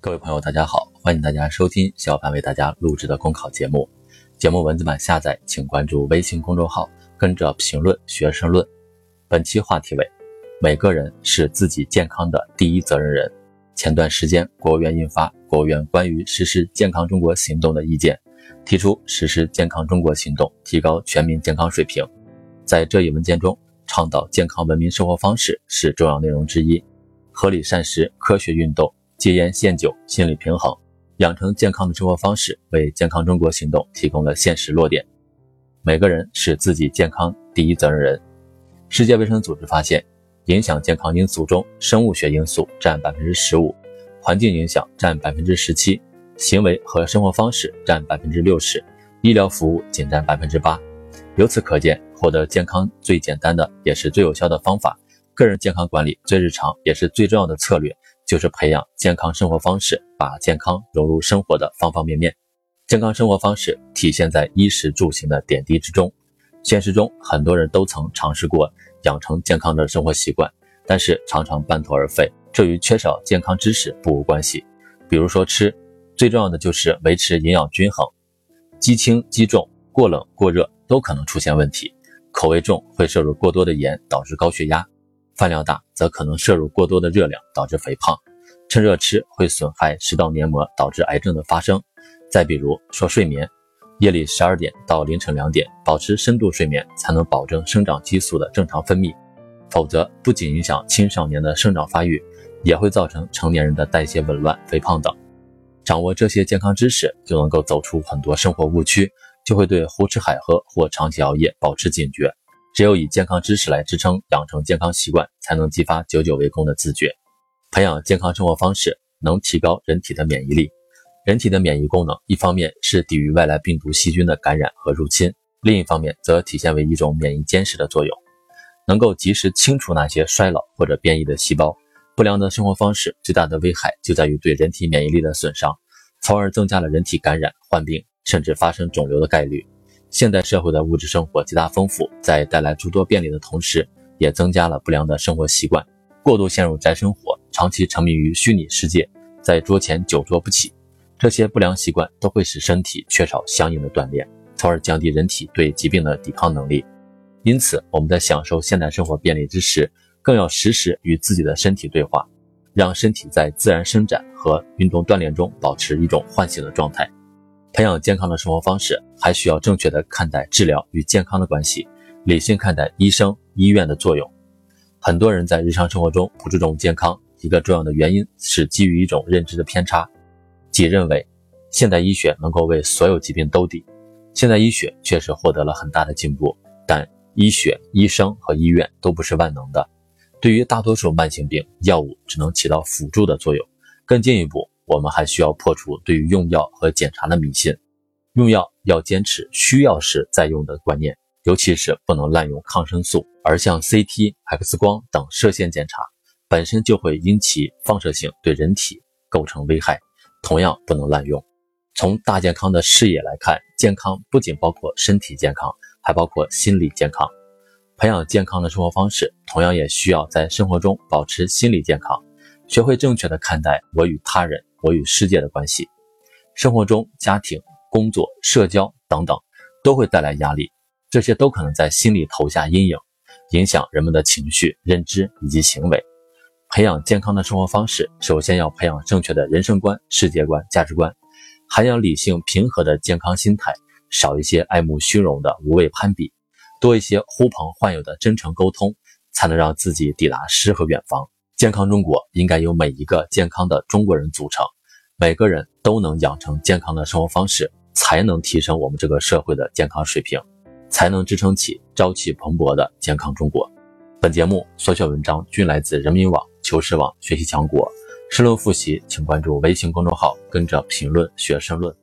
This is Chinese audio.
各位朋友，大家好，欢迎大家收听小伙伴为大家录制的公考节目。节目文字版下载，请关注微信公众号，跟着评论学申论。本期话题为：每个人是自己健康的第一责任人。前段时间，国务院印发《国务院关于实施健康中国行动的意见》，提出实施健康中国行动，提高全民健康水平。在这一文件中，倡导健康文明生活方式是重要内容之一。合理膳食、科学运动、戒烟限酒、心理平衡，养成健康的生活方式，为健康中国行动提供了现实落点。每个人是自己健康第一责任人。世界卫生组织发现，影响健康因素中，生物学因素占百分之十五，环境影响占百分之十七，行为和生活方式占百分之六十，医疗服务仅占百分之八。由此可见，获得健康最简单的也是最有效的方法。个人健康管理最日常也是最重要的策略，就是培养健康生活方式，把健康融入生活的方方面面。健康生活方式体现在衣食住行的点滴之中。现实中，很多人都曾尝试过养成健康的生活习惯，但是常常半途而废，这与缺少健康知识不无关系。比如说吃，最重要的就是维持营养均衡。肌轻肌重，过冷过热都可能出现问题。口味重会摄入过多的盐，导致高血压。饭量大则可能摄入过多的热量，导致肥胖；趁热吃会损害食道黏膜，导致癌症的发生。再比如说睡眠，夜里十二点到凌晨两点保持深度睡眠，才能保证生长激素的正常分泌。否则，不仅影响青少年的生长发育，也会造成成年人的代谢紊乱、肥胖等。掌握这些健康知识，就能够走出很多生活误区，就会对胡吃海喝或长期熬夜保持警觉。只有以健康知识来支撑，养成健康习惯，才能激发久久为功的自觉。培养健康生活方式，能提高人体的免疫力。人体的免疫功能，一方面是抵御外来病毒、细菌的感染和入侵，另一方面则体现为一种免疫监视的作用，能够及时清除那些衰老或者变异的细胞。不良的生活方式最大的危害就在于对人体免疫力的损伤，从而增加了人体感染、患病，甚至发生肿瘤的概率。现代社会的物质生活极大丰富，在带来诸多便利的同时，也增加了不良的生活习惯。过度陷入宅生活，长期沉迷于虚拟世界，在桌前久坐不起，这些不良习惯都会使身体缺少相应的锻炼，从而降低人体对疾病的抵抗能力。因此，我们在享受现代生活便利之时，更要时时与自己的身体对话，让身体在自然伸展和运动锻炼中保持一种唤醒的状态。培养健康的生活方式，还需要正确的看待治疗与健康的关系，理性看待医生、医院的作用。很多人在日常生活中不注重健康，一个重要的原因是基于一种认知的偏差，即认为现代医学能够为所有疾病兜底。现代医学确实获得了很大的进步，但医学、医生和医院都不是万能的。对于大多数慢性病，药物只能起到辅助的作用。更进一步。我们还需要破除对于用药和检查的迷信，用药要坚持需要时再用的观念，尤其是不能滥用抗生素。而像 CT、X 光等射线检查本身就会因其放射性对人体构成危害，同样不能滥用。从大健康的视野来看，健康不仅包括身体健康，还包括心理健康。培养健康的生活方式，同样也需要在生活中保持心理健康，学会正确的看待我与他人。我与世界的关系，生活中、家庭、工作、社交等等，都会带来压力，这些都可能在心里投下阴影，影响人们的情绪、认知以及行为。培养健康的生活方式，首先要培养正确的人生观、世界观、价值观，还要理性平和的健康心态，少一些爱慕虚荣的无谓攀比，多一些呼朋唤友的真诚沟通，才能让自己抵达诗和远方。健康中国应该由每一个健康的中国人组成，每个人都能养成健康的生活方式，才能提升我们这个社会的健康水平，才能支撑起朝气蓬勃的健康中国。本节目所选文章均来自人民网、求是网、学习强国。申论复习，请关注微信公众号，跟着评论学申论。